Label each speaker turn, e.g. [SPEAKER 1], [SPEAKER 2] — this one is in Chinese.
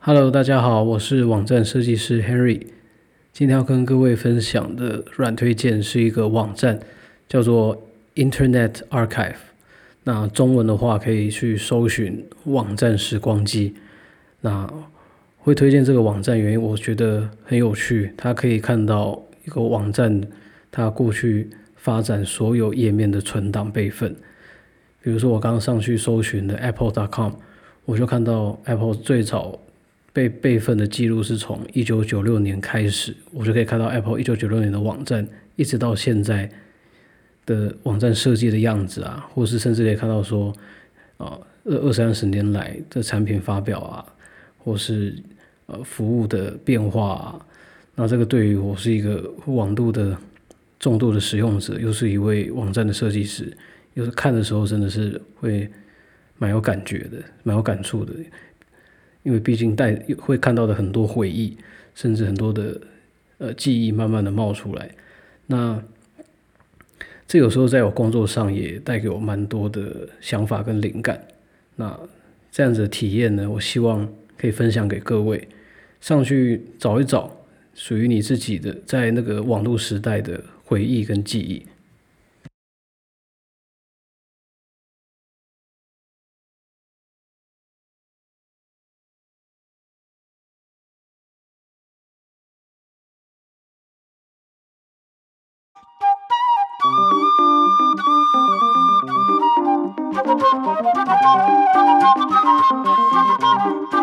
[SPEAKER 1] Hello，大家好，我是网站设计师 Henry。今天要跟各位分享的软推荐是一个网站，叫做 Internet Archive。那中文的话可以去搜寻网站时光机。那会推荐这个网站原因，我觉得很有趣，它可以看到一个网站它过去发展所有页面的存档备份。比如说我刚刚上去搜寻的 Apple.com，我就看到 Apple 最早。被备份的记录是从一九九六年开始，我就可以看到 Apple 一九九六年的网站，一直到现在的网站设计的样子啊，或是甚至可以看到说，啊二二三十年来的产品发表啊，或是呃服务的变化啊，那这个对于我是一个网路的重度的使用者，又是一位网站的设计师，又是看的时候真的是会蛮有感觉的，蛮有感触的。因为毕竟带会看到的很多回忆，甚至很多的呃记忆慢慢的冒出来，那这有时候在我工作上也带给我蛮多的想法跟灵感。那这样子的体验呢，我希望可以分享给各位，上去找一找属于你自己的在那个网络时代的回忆跟记忆。Música